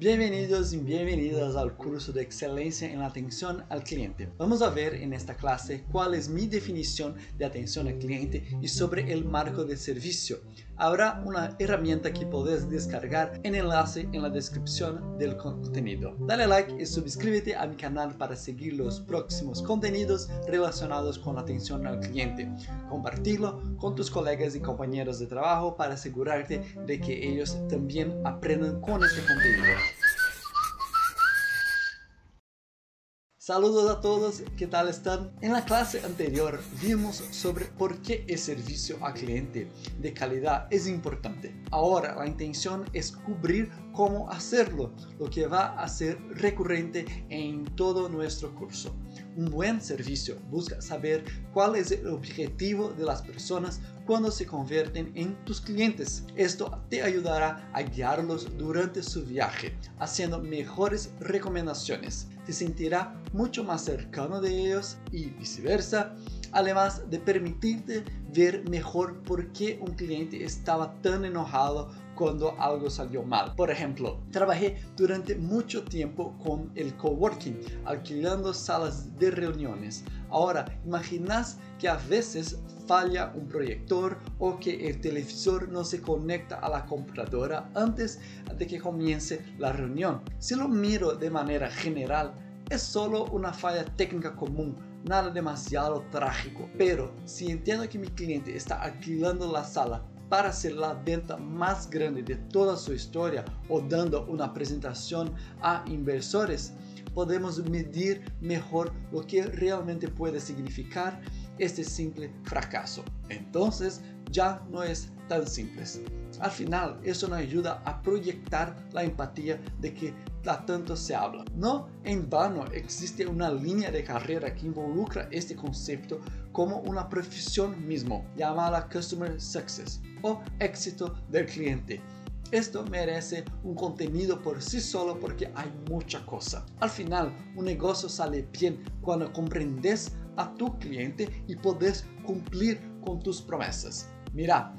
Bienvenidos y bienvenidas al curso de excelencia en atención al cliente. Vamos a ver en esta clase cuál es mi definición de atención al cliente y sobre el marco de servicio. Habrá una herramienta que podés descargar en enlace en la descripción del contenido. Dale like y suscríbete a mi canal para seguir los próximos contenidos relacionados con atención al cliente. Compartirlo con tus colegas y compañeros de trabajo para asegurarte de que ellos también aprendan con este contenido. Saludos a todos, ¿qué tal están? En la clase anterior vimos sobre por qué el servicio al cliente de calidad es importante. Ahora la intención es cubrir cómo hacerlo, lo que va a ser recurrente en todo nuestro curso. Un buen servicio busca saber cuál es el objetivo de las personas cuando se convierten en tus clientes. Esto te ayudará a guiarlos durante su viaje, haciendo mejores recomendaciones. Te sentirá mucho más cercano de ellos y viceversa además de permitirte ver mejor por qué un cliente estaba tan enojado cuando algo salió mal. Por ejemplo, trabajé durante mucho tiempo con el coworking, alquilando salas de reuniones. Ahora, imaginas que a veces falla un proyector o que el televisor no se conecta a la computadora antes de que comience la reunión. Si lo miro de manera general, es solo una falla técnica común, nada demasiado trágico. Pero si entiendo que mi cliente está alquilando la sala para hacer la venta más grande de toda su historia o dando una presentación a inversores, podemos medir mejor lo que realmente puede significar este simple fracaso. Entonces ya no es tan simple. Al final, eso nos ayuda a proyectar la empatía de que tanto se habla. No en vano existe una línea de carrera que involucra este concepto como una profesión mismo, llamada Customer Success o éxito del cliente. Esto merece un contenido por sí solo porque hay mucha cosa. Al final, un negocio sale bien cuando comprendes a tu cliente y puedes cumplir con tus promesas. Mira,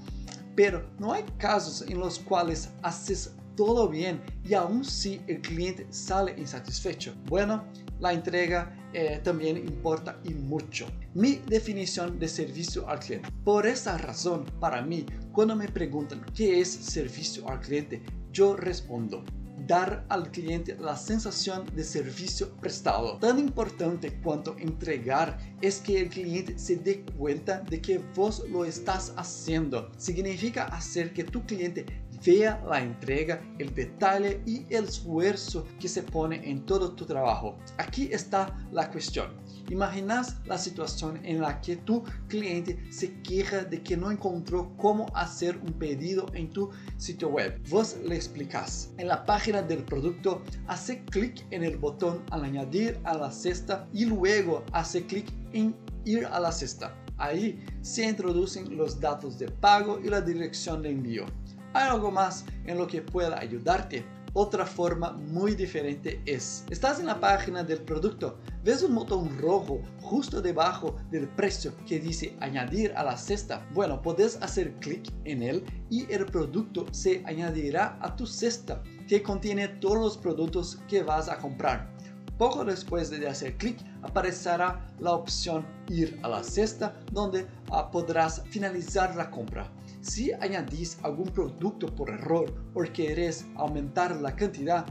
pero no hay casos en los cuales haces todo bien y aún si el cliente sale insatisfecho. Bueno, la entrega eh, también importa y mucho. Mi definición de servicio al cliente. Por esa razón, para mí, cuando me preguntan qué es servicio al cliente, yo respondo, dar al cliente la sensación de servicio prestado. Tan importante cuanto entregar es que el cliente se dé cuenta de que vos lo estás haciendo. Significa hacer que tu cliente vea la entrega, el detalle y el esfuerzo que se pone en todo tu trabajo. Aquí está la cuestión. Imaginas la situación en la que tu cliente se queja de que no encontró cómo hacer un pedido en tu sitio web. Vos le explicas. En la página del producto, hace clic en el botón al añadir a la cesta y luego hace clic en ir a la cesta. Ahí se introducen los datos de pago y la dirección de envío. ¿Hay algo más en lo que pueda ayudarte? Otra forma muy diferente es, estás en la página del producto, ves un botón rojo justo debajo del precio que dice añadir a la cesta. Bueno, puedes hacer clic en él y el producto se añadirá a tu cesta que contiene todos los productos que vas a comprar. Poco después de hacer clic aparecerá la opción ir a la cesta donde ah, podrás finalizar la compra. Si añadís algún producto por error o querés aumentar la cantidad,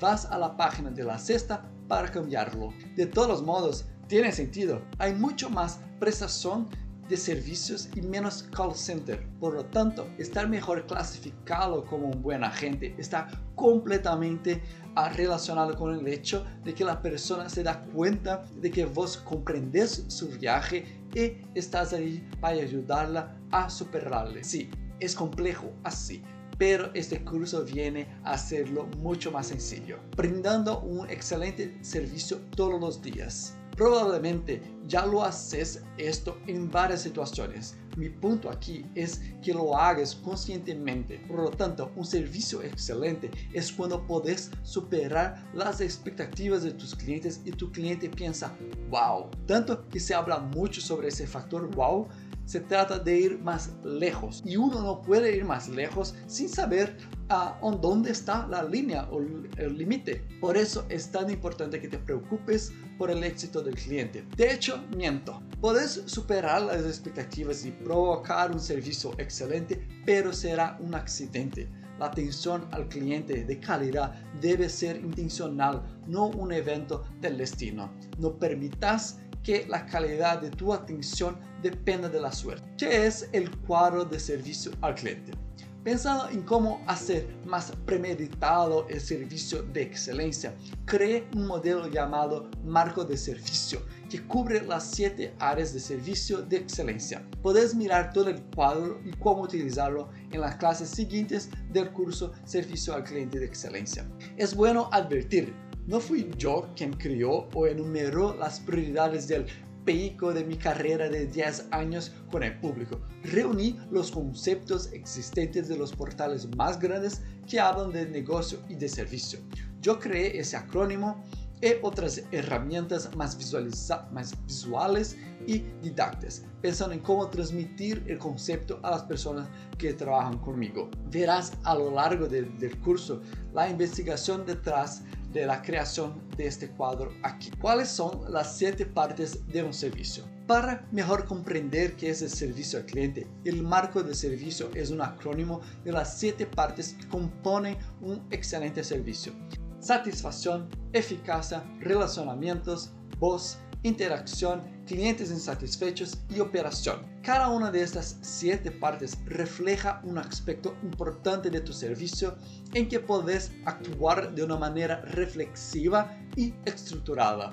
vas a la página de la cesta para cambiarlo. De todos modos, tiene sentido. Hay mucho más prestación de servicios y menos call center. Por lo tanto, estar mejor clasificado como un buen agente está completamente relacionado con el hecho de que la persona se da cuenta de que vos comprendes su viaje y estás ahí para ayudarla a superarle. Sí, es complejo así, pero este curso viene a hacerlo mucho más sencillo, brindando un excelente servicio todos los días. Probablemente ya lo haces esto en varias situaciones. Mi punto aquí es que lo hagas conscientemente. Por lo tanto, un servicio excelente es cuando puedes superar las expectativas de tus clientes y tu cliente piensa, wow. Tanto que se habla mucho sobre ese factor wow se trata de ir más lejos y uno no puede ir más lejos sin saber a dónde está la línea o el límite. Por eso es tan importante que te preocupes por el éxito del cliente. De hecho, miento. Puedes superar las expectativas y provocar un servicio excelente, pero será un accidente. La atención al cliente de calidad debe ser intencional, no un evento del destino. No permitas que la calidad de tu atención dependa de la suerte. ¿Qué es el cuadro de servicio al cliente? Pensando en cómo hacer más premeditado el servicio de excelencia, creé un modelo llamado marco de servicio que cubre las siete áreas de servicio de excelencia. Puedes mirar todo el cuadro y cómo utilizarlo en las clases siguientes del curso Servicio al Cliente de Excelencia. Es bueno advertir, no fui yo quien creó o enumeró las prioridades del pico de mi carrera de 10 años con el público. Reuní los conceptos existentes de los portales más grandes que hablan de negocio y de servicio. Yo creé ese acrónimo y otras herramientas más, más visuales y didácticas, pensando en cómo transmitir el concepto a las personas que trabajan conmigo. Verás a lo largo del curso la investigación detrás de la creación de este cuadro aquí. ¿Cuáles son las siete partes de un servicio? Para mejor comprender qué es el servicio al cliente, el marco de servicio es un acrónimo de las siete partes que componen un excelente servicio. Satisfacción, eficacia, relacionamientos, voz, interacción, clientes insatisfechos y operación. Cada una de estas siete partes refleja un aspecto importante de tu servicio en que puedes actuar de una manera reflexiva y estructurada.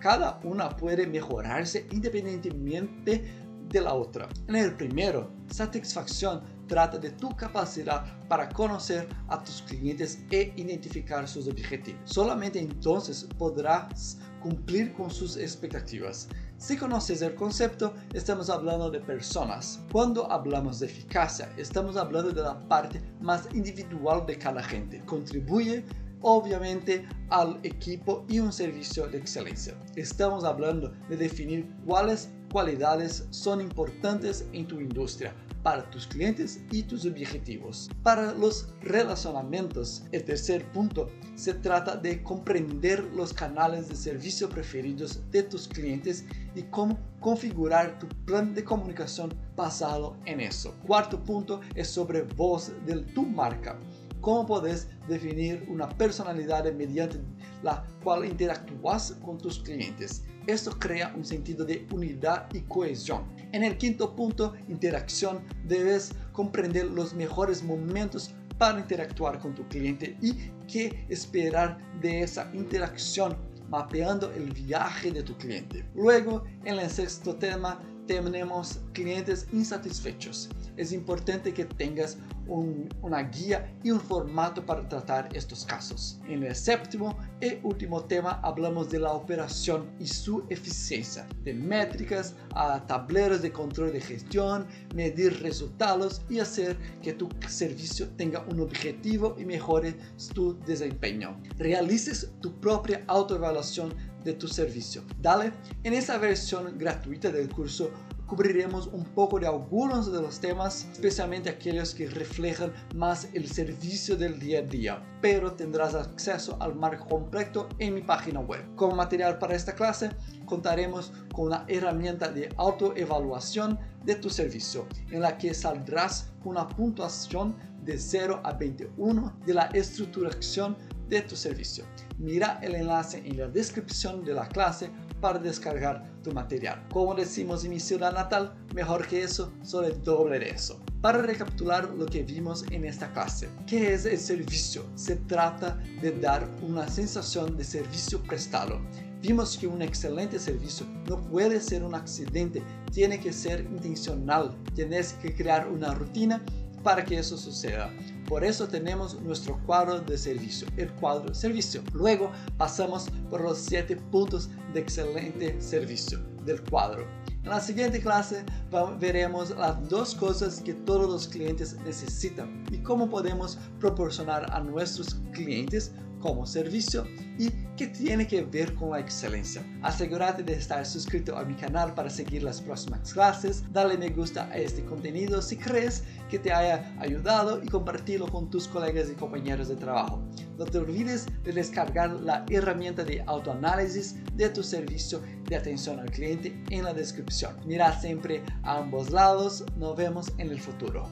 Cada una puede mejorarse independientemente de la otra. En el primero, satisfacción trata de tu capacidad para conocer a tus clientes e identificar sus objetivos. Solamente entonces podrás cumplir con sus expectativas. Si conoces el concepto, estamos hablando de personas. Cuando hablamos de eficacia, estamos hablando de la parte más individual de cada gente. Contribuye obviamente al equipo y un servicio de excelencia. Estamos hablando de definir cuáles cualidades son importantes en tu industria para tus clientes y tus objetivos. Para los relacionamientos, el tercer punto se trata de comprender los canales de servicio preferidos de tus clientes y cómo configurar tu plan de comunicación basado en eso. Cuarto punto es sobre voz de tu marca cómo puedes definir una personalidad mediante la cual interactúas con tus clientes. Esto crea un sentido de unidad y cohesión. En el quinto punto, interacción, debes comprender los mejores momentos para interactuar con tu cliente y qué esperar de esa interacción mapeando el viaje de tu cliente. Luego, en el sexto tema, tenemos clientes insatisfechos. Es importante que tengas una guía y un formato para tratar estos casos. En el séptimo y último tema hablamos de la operación y su eficiencia, de métricas a tableros de control de gestión, medir resultados y hacer que tu servicio tenga un objetivo y mejore tu desempeño. Realices tu propia autoevaluación de tu servicio. Dale, en esta versión gratuita del curso cubriremos un poco de algunos de los temas, especialmente aquellos que reflejan más el servicio del día a día, pero tendrás acceso al marco completo en mi página web. Como material para esta clase, contaremos con una herramienta de autoevaluación de tu servicio, en la que saldrás con una puntuación de 0 a 21 de la estructuración de tu servicio. Mira el enlace en la descripción de la clase para descargar tu material. Como decimos en mi ciudad natal, mejor que eso, solo el doble de eso. Para recapitular lo que vimos en esta clase, ¿qué es el servicio? Se trata de dar una sensación de servicio prestado. Vimos que un excelente servicio no puede ser un accidente, tiene que ser intencional, tienes que crear una rutina para que eso suceda. Por eso tenemos nuestro cuadro de servicio, el cuadro servicio. Luego pasamos por los siete puntos de excelente servicio del cuadro. En la siguiente clase veremos las dos cosas que todos los clientes necesitan y cómo podemos proporcionar a nuestros clientes como servicio y que tiene que ver con la excelencia. Asegúrate de estar suscrito a mi canal para seguir las próximas clases, dale me gusta a este contenido si crees que te haya ayudado y compartirlo con tus colegas y compañeros de trabajo. No te olvides de descargar la herramienta de autoanálisis de tu servicio de atención al cliente en la descripción. Mira siempre a ambos lados, nos vemos en el futuro.